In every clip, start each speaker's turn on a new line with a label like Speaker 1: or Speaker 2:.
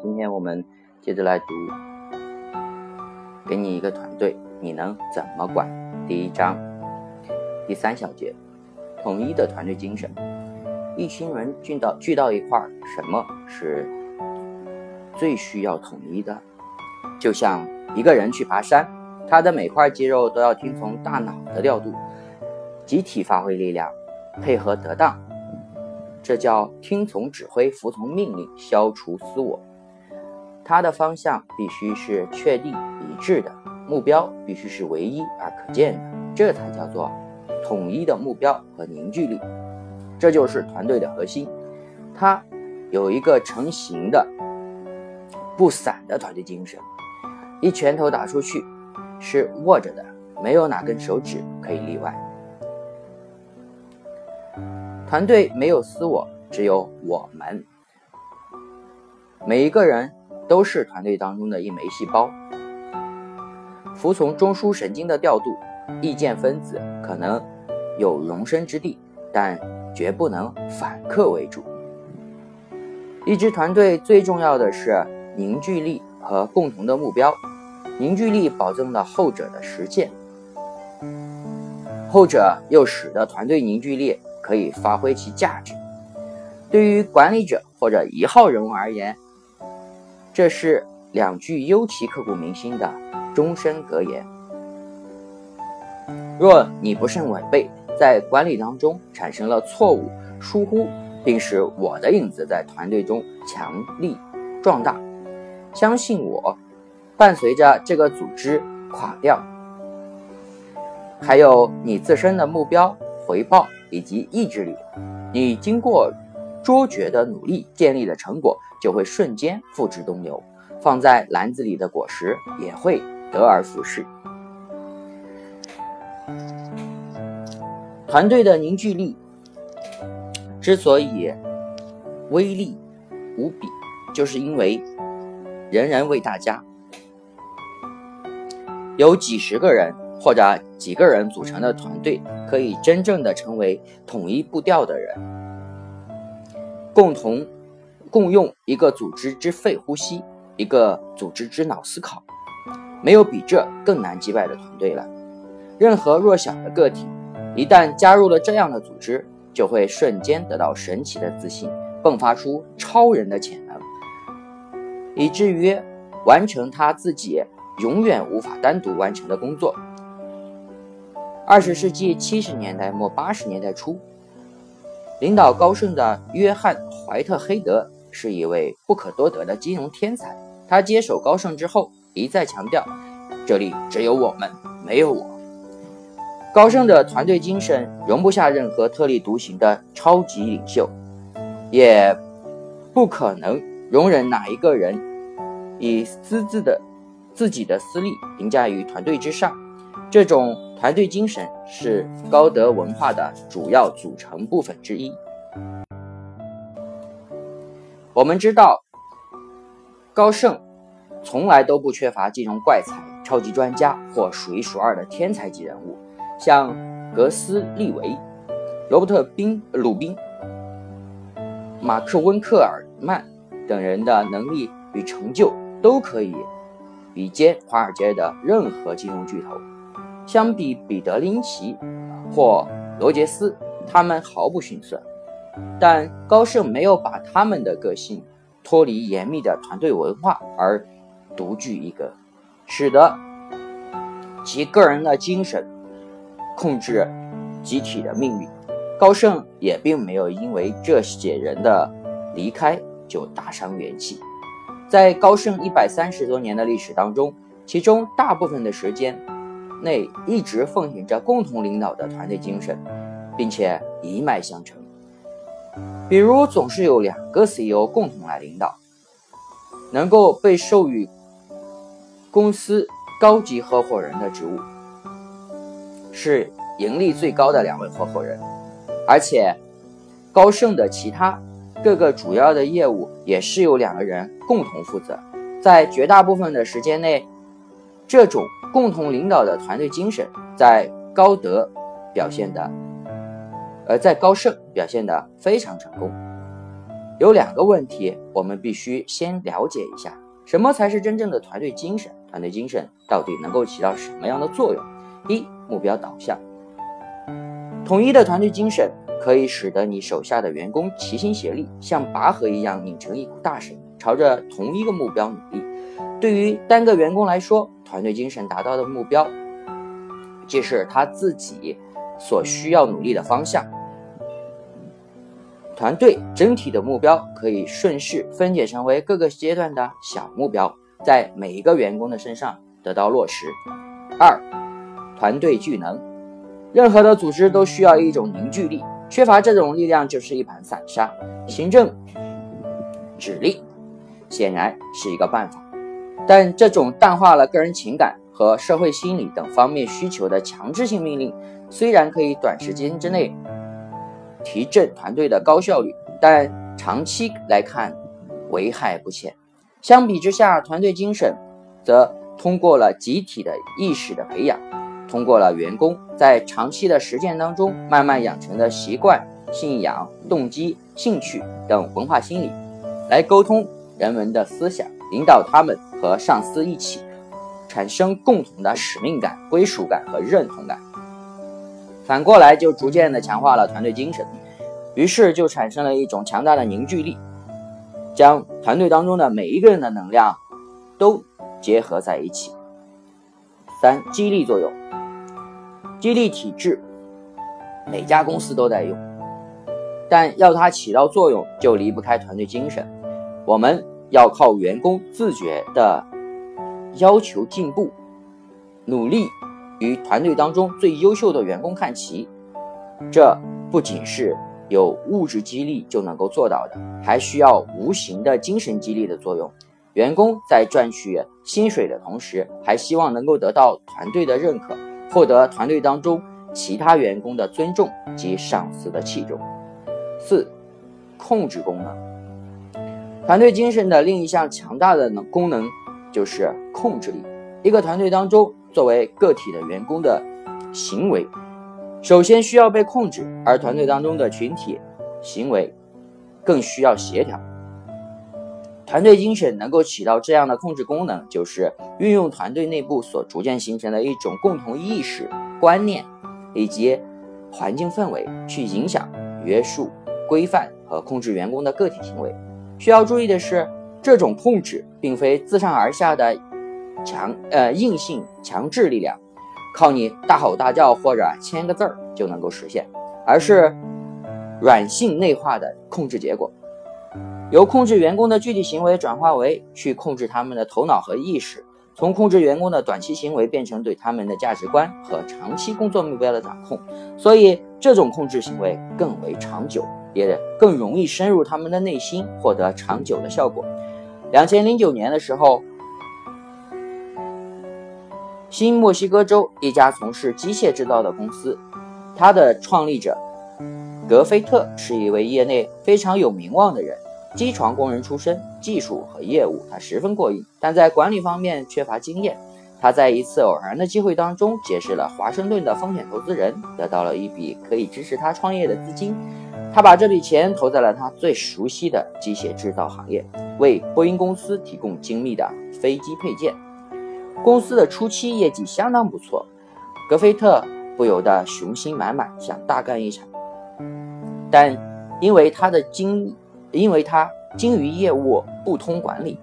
Speaker 1: 今天我们接着来读，给你一个团队，你能怎么管？第一章第三小节，统一的团队精神。一群人聚到聚到一块儿，什么是最需要统一的？就像一个人去爬山，他的每块肌肉都要听从大脑的调度，集体发挥力量，配合得当，这叫听从指挥，服从命令，消除私我。它的方向必须是确定一致的，目标必须是唯一而可见的，这才叫做统一的目标和凝聚力。这就是团队的核心，它有一个成型的、不散的团队精神。一拳头打出去是握着的，没有哪根手指可以例外。团队没有私我，只有我们，每一个人。都是团队当中的一枚细胞，服从中枢神经的调度，意见分子可能有容身之地，但绝不能反客为主。一支团队最重要的是凝聚力和共同的目标，凝聚力保证了后者的实现，后者又使得团队凝聚力可以发挥其价值。对于管理者或者一号人物而言。这是两句尤其刻骨铭心的终身格言。若你不慎违背，在管理当中产生了错误、疏忽，并使我的影子在团队中强力壮大，相信我，伴随着这个组织垮掉，还有你自身的目标、回报以及意志力，你经过。卓绝的努力建立的成果就会瞬间付之东流，放在篮子里的果实也会得而复失。团队的凝聚力之所以威力无比，就是因为人人为大家。有几十个人或者几个人组成的团队，可以真正的成为统一步调的人。共同共用一个组织之肺呼吸，一个组织之脑思考，没有比这更难击败的团队了。任何弱小的个体，一旦加入了这样的组织，就会瞬间得到神奇的自信，迸发出超人的潜能，以至于完成他自己永远无法单独完成的工作。二十世纪七十年代末八十年代初。领导高盛的约翰·怀特黑德是一位不可多得的金融天才。他接手高盛之后，一再强调：“这里只有我们，没有我。”高盛的团队精神容不下任何特立独行的超级领袖，也不可能容忍哪一个人以私自的自己的私利凌驾于团队之上。这种团队精神是高德文化的主要组成部分之一。我们知道，高盛从来都不缺乏金融怪才、超级专家或数一数二的天才级人物，像格斯利维、罗伯特·宾鲁宾、马克·温克尔曼等人的能力与成就都可以比肩华尔街的任何金融巨头。相比彼得林奇或罗杰斯，他们毫不逊色。但高盛没有把他们的个性脱离严密的团队文化而独具一格，使得其个人的精神控制集体的命运。高盛也并没有因为这些人的离开就大伤元气。在高盛一百三十多年的历史当中，其中大部分的时间。内一直奉行着共同领导的团队精神，并且一脉相承。比如，总是有两个 CEO 共同来领导，能够被授予公司高级合伙人的职务，是盈利最高的两位合伙人。而且，高盛的其他各个主要的业务也是由两个人共同负责，在绝大部分的时间内。这种共同领导的团队精神，在高德表现的，呃，在高盛表现的非常成功。有两个问题，我们必须先了解一下，什么才是真正的团队精神？团队精神到底能够起到什么样的作用？一、目标导向，统一的团队精神可以使得你手下的员工齐心协力，像拔河一样拧成一股大绳，朝着同一个目标努力。对于单个员工来说，团队精神达到的目标，即是他自己所需要努力的方向。团队整体的目标可以顺势分解成为各个阶段的小目标，在每一个员工的身上得到落实。二、团队聚能，任何的组织都需要一种凝聚力，缺乏这种力量就是一盘散沙。行政指令显然是一个办法，但这种淡化了个人情感和社会心理等方面需求的强制性命令，虽然可以短时间之内。提振团队的高效率，但长期来看危害不浅。相比之下，团队精神则通过了集体的意识的培养，通过了员工在长期的实践当中慢慢养成的习惯、信仰、动机、兴趣等文化心理，来沟通人们的思想，引导他们和上司一起产生共同的使命感、归属感和认同感。反过来就逐渐的强化了团队精神，于是就产生了一种强大的凝聚力，将团队当中的每一个人的能量都结合在一起。三、激励作用，激励体制每家公司都在用，但要它起到作用，就离不开团队精神。我们要靠员工自觉的要求进步，努力。与团队当中最优秀的员工看齐，这不仅是有物质激励就能够做到的，还需要无形的精神激励的作用。员工在赚取薪水的同时，还希望能够得到团队的认可，获得团队当中其他员工的尊重及上司的器重。四、控制功能。团队精神的另一项强大的能功能就是控制力。一个团队当中，作为个体的员工的行为，首先需要被控制，而团队当中的群体行为更需要协调。团队精神能够起到这样的控制功能，就是运用团队内部所逐渐形成的一种共同意识、观念以及环境氛围，去影响、约束、规范和控制员工的个体行为。需要注意的是，这种控制并非自上而下的。强呃硬性强制力量，靠你大吼大叫或者签个字儿就能够实现，而是软性内化的控制结果，由控制员工的具体行为转化为去控制他们的头脑和意识，从控制员工的短期行为变成对他们的价值观和长期工作目标的掌控，所以这种控制行为更为长久，也更容易深入他们的内心，获得长久的效果。两千零九年的时候。新墨西哥州一家从事机械制造的公司，它的创立者格菲特是一位业内非常有名望的人，机床工人出身，技术和业务他十分过硬，但在管理方面缺乏经验。他在一次偶然的机会当中结识了华盛顿的风险投资人，得到了一笔可以支持他创业的资金。他把这笔钱投在了他最熟悉的机械制造行业，为波音公司提供精密的飞机配件。公司的初期业绩相当不错，格菲特不由得雄心满满，想大干一场。但因为他的精，因为他精于业务，不通管理，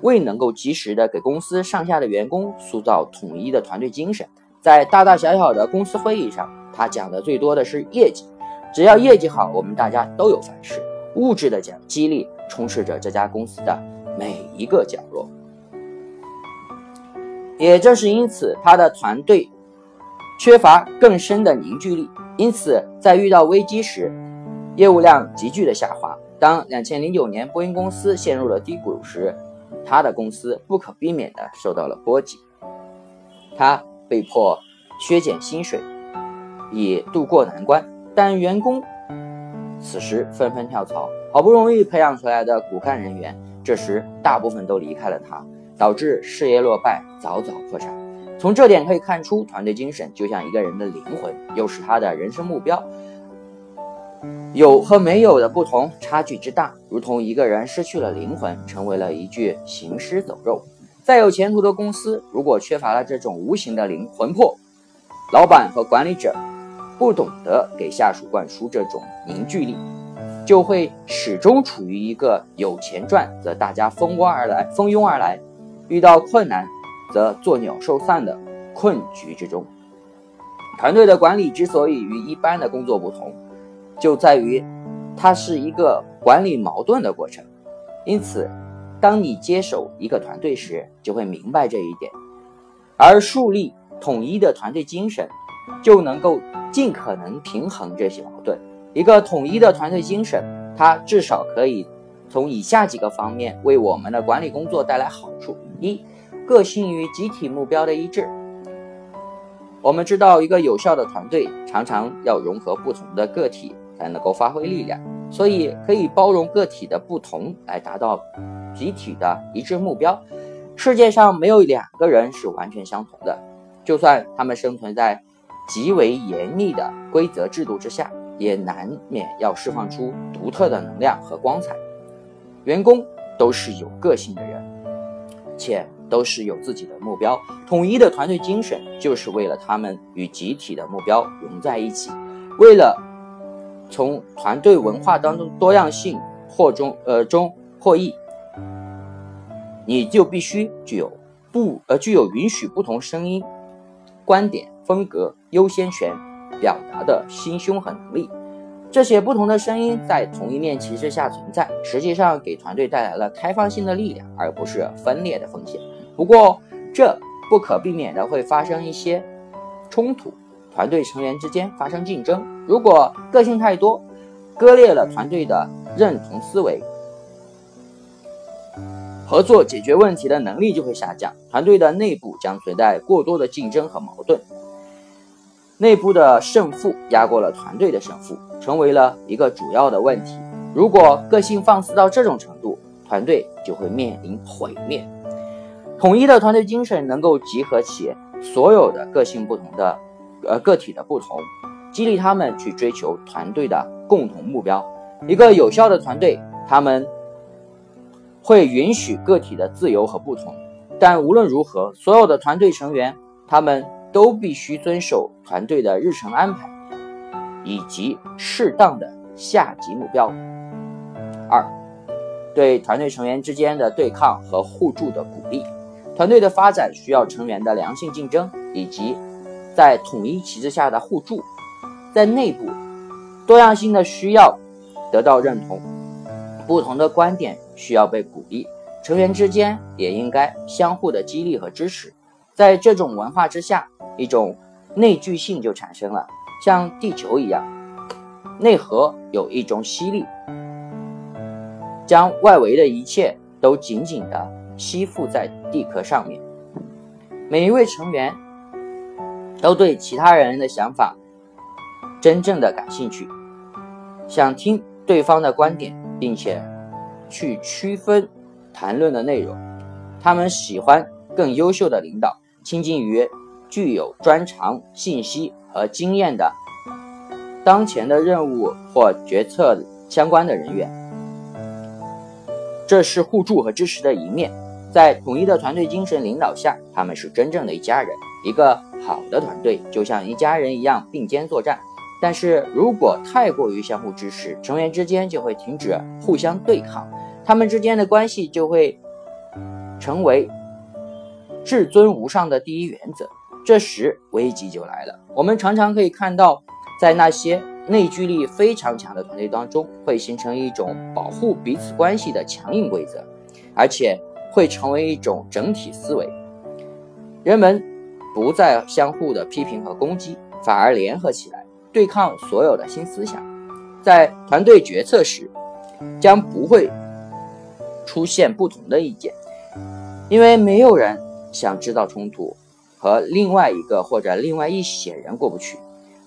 Speaker 1: 未能够及时的给公司上下的员工塑造统一的团队精神。在大大小小的公司会议上，他讲的最多的是业绩，只要业绩好，我们大家都有饭吃。物质的奖激励充斥着这家公司的每一个角落。也正是因此，他的团队缺乏更深的凝聚力，因此在遇到危机时，业务量急剧的下滑。当两千零九年波音公司陷入了低谷时，他的公司不可避免的受到了波及，他被迫削减薪水以度过难关。但员工此时纷纷跳槽，好不容易培养出来的骨干人员，这时大部分都离开了他。导致事业落败，早早破产。从这点可以看出，团队精神就像一个人的灵魂，又是他的人生目标。有和没有的不同，差距之大，如同一个人失去了灵魂，成为了一具行尸走肉。再有前途的公司，如果缺乏了这种无形的灵魂魄，老板和管理者不懂得给下属灌输这种凝聚力，就会始终处于一个有钱赚则大家蜂窝而来、蜂拥而来，遇到困难则作鸟兽散的困局之中。团队的管理之所以与一般的工作不同，就在于它是一个管理矛盾的过程，因此。当你接手一个团队时，就会明白这一点，而树立统一的团队精神，就能够尽可能平衡这些矛盾。一个统一的团队精神，它至少可以从以下几个方面为我们的管理工作带来好处：一、个性与集体目标的一致。我们知道，一个有效的团队常常要融合不同的个体才能够发挥力量，所以可以包容个体的不同来达到。集体的一致目标，世界上没有两个人是完全相同的，就算他们生存在极为严密的规则制度之下，也难免要释放出独特的能量和光彩。员工都是有个性的人，且都是有自己的目标。统一的团队精神，就是为了他们与集体的目标融在一起，为了从团队文化当中多样性获中呃中获益。你就必须具有不呃具有允许不同声音、观点、风格优先权表达的心胸和能力。这些不同的声音在同一面旗帜下存在，实际上给团队带来了开放性的力量，而不是分裂的风险。不过，这不可避免的会发生一些冲突，团队成员之间发生竞争。如果个性太多，割裂了团队的认同思维。合作解决问题的能力就会下降，团队的内部将存在过多的竞争和矛盾，内部的胜负压过了团队的胜负，成为了一个主要的问题。如果个性放肆到这种程度，团队就会面临毁灭。统一的团队精神能够集合起所有的个性不同的呃个体的不同，激励他们去追求团队的共同目标。一个有效的团队，他们。会允许个体的自由和不同，但无论如何，所有的团队成员他们都必须遵守团队的日程安排，以及适当的下级目标。二，对团队成员之间的对抗和互助的鼓励。团队的发展需要成员的良性竞争，以及在统一旗帜下的互助。在内部，多样性的需要得到认同，不同的观点。需要被鼓励，成员之间也应该相互的激励和支持。在这种文化之下，一种内聚性就产生了，像地球一样，内核有一种吸力，将外围的一切都紧紧的吸附在地壳上面。每一位成员都对其他人的想法真正的感兴趣，想听对方的观点，并且。去区分谈论的内容，他们喜欢更优秀的领导，亲近于具有专长、信息和经验的当前的任务或决策相关的人员。这是互助和支持的一面。在统一的团队精神领导下，他们是真正的一家人。一个好的团队就像一家人一样并肩作战。但是如果太过于相互支持，成员之间就会停止互相对抗。他们之间的关系就会成为至尊无上的第一原则，这时危机就来了。我们常常可以看到，在那些内聚力非常强的团队当中，会形成一种保护彼此关系的强硬规则，而且会成为一种整体思维。人们不再相互的批评和攻击，反而联合起来对抗所有的新思想。在团队决策时，将不会。出现不同的意见，因为没有人想知道冲突和另外一个或者另外一些人过不去。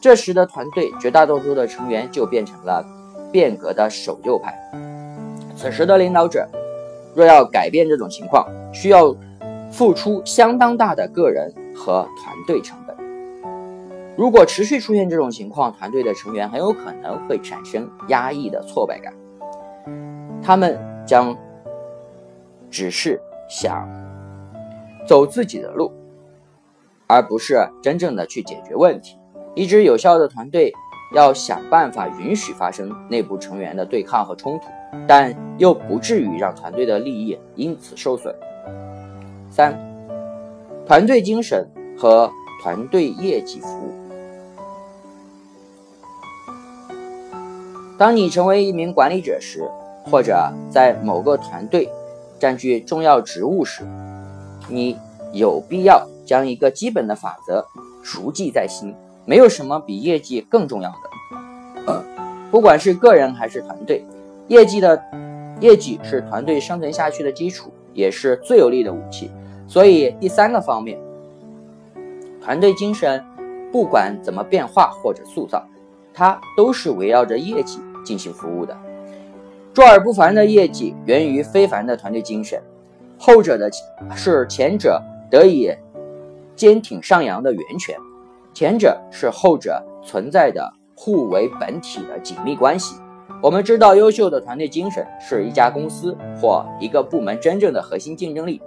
Speaker 1: 这时的团队绝大多数的成员就变成了变革的守旧派。此时的领导者若要改变这种情况，需要付出相当大的个人和团队成本。如果持续出现这种情况，团队的成员很有可能会产生压抑的挫败感。他们将只是想走自己的路，而不是真正的去解决问题。一支有效的团队要想办法允许发生内部成员的对抗和冲突，但又不至于让团队的利益因此受损。三、团队精神和团队业绩服务。当你成为一名管理者时，或者在某个团队占据重要职务时，你有必要将一个基本的法则熟记在心：没有什么比业绩更重要的。不管是个人还是团队，业绩的业绩是团队生存下去的基础，也是最有力的武器。所以，第三个方面，团队精神不管怎么变化或者塑造。它都是围绕着业绩进行服务的。卓尔不凡的业绩源于非凡的团队精神，后者的是前者得以坚挺上扬的源泉，前者是后者存在的互为本体的紧密关系。我们知道，优秀的团队精神是一家公司或一个部门真正的核心竞争力，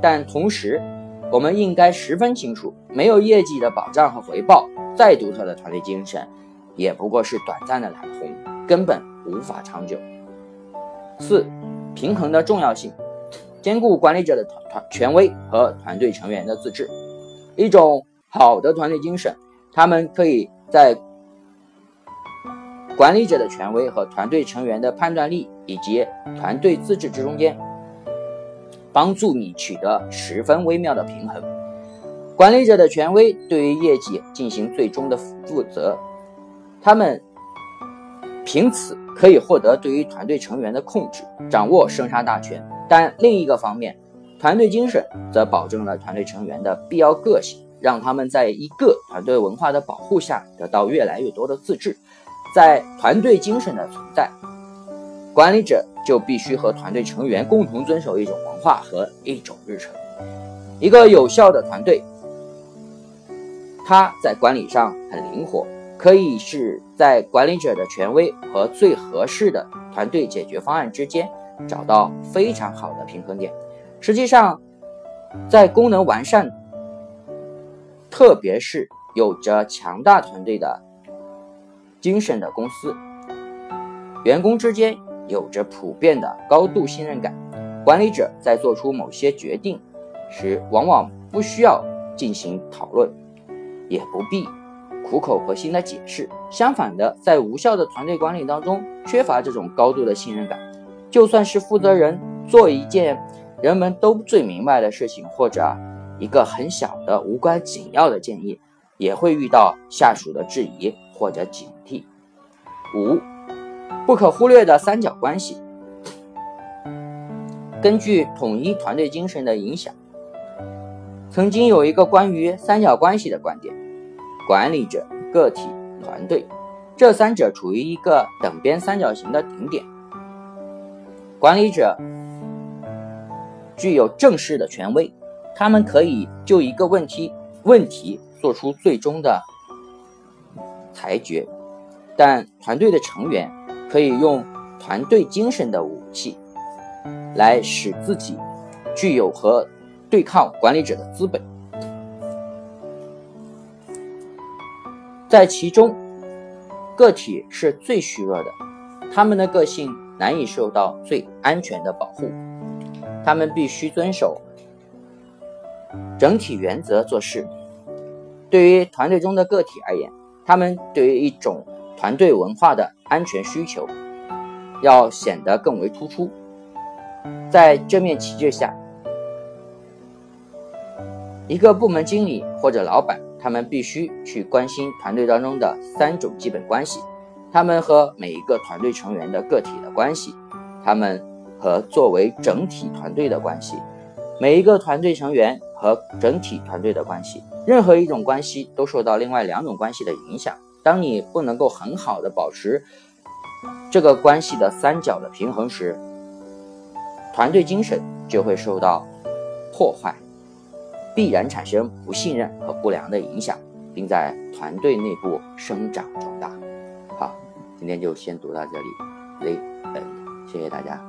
Speaker 1: 但同时，我们应该十分清楚，没有业绩的保障和回报，再独特的团队精神。也不过是短暂的蓝红，根本无法长久。四、平衡的重要性，兼顾管理者的团团权威和团队成员的自治。一种好的团队精神，他们可以在管理者的权威和团队成员的判断力以及团队自治之中间，帮助你取得十分微妙的平衡。管理者的权威对于业绩进行最终的负责。他们凭此可以获得对于团队成员的控制，掌握生杀大权。但另一个方面，团队精神则保证了团队成员的必要个性，让他们在一个团队文化的保护下得到越来越多的自治。在团队精神的存在，管理者就必须和团队成员共同遵守一种文化和一种日程。一个有效的团队，它在管理上很灵活。可以是在管理者的权威和最合适的团队解决方案之间找到非常好的平衡点。实际上，在功能完善，特别是有着强大团队的精神的公司，员工之间有着普遍的高度信任感。管理者在做出某些决定时，往往不需要进行讨论，也不必。苦口婆心的解释。相反的，在无效的团队管理当中，缺乏这种高度的信任感，就算是负责人做一件人们都最明白的事情，或者一个很小的无关紧要的建议，也会遇到下属的质疑或者警惕。五，不可忽略的三角关系。根据统一团队精神的影响，曾经有一个关于三角关系的观点。管理者、个体、团队，这三者处于一个等边三角形的顶点。管理者具有正式的权威，他们可以就一个问题问题做出最终的裁决，但团队的成员可以用团队精神的武器来使自己具有和对抗管理者的资本。在其中，个体是最虚弱的，他们的个性难以受到最安全的保护，他们必须遵守整体原则做事。对于团队中的个体而言，他们对于一种团队文化的安全需求要显得更为突出。在这面旗帜下，一个部门经理或者老板。他们必须去关心团队当中的三种基本关系：他们和每一个团队成员的个体的关系，他们和作为整体团队的关系，每一个团队成员和整体团队的关系。任何一种关系都受到另外两种关系的影响。当你不能够很好的保持这个关系的三角的平衡时，团队精神就会受到破坏。必然产生不信任和不良的影响，并在团队内部生长壮大。好，今天就先读到这里，雷恩，谢谢大家。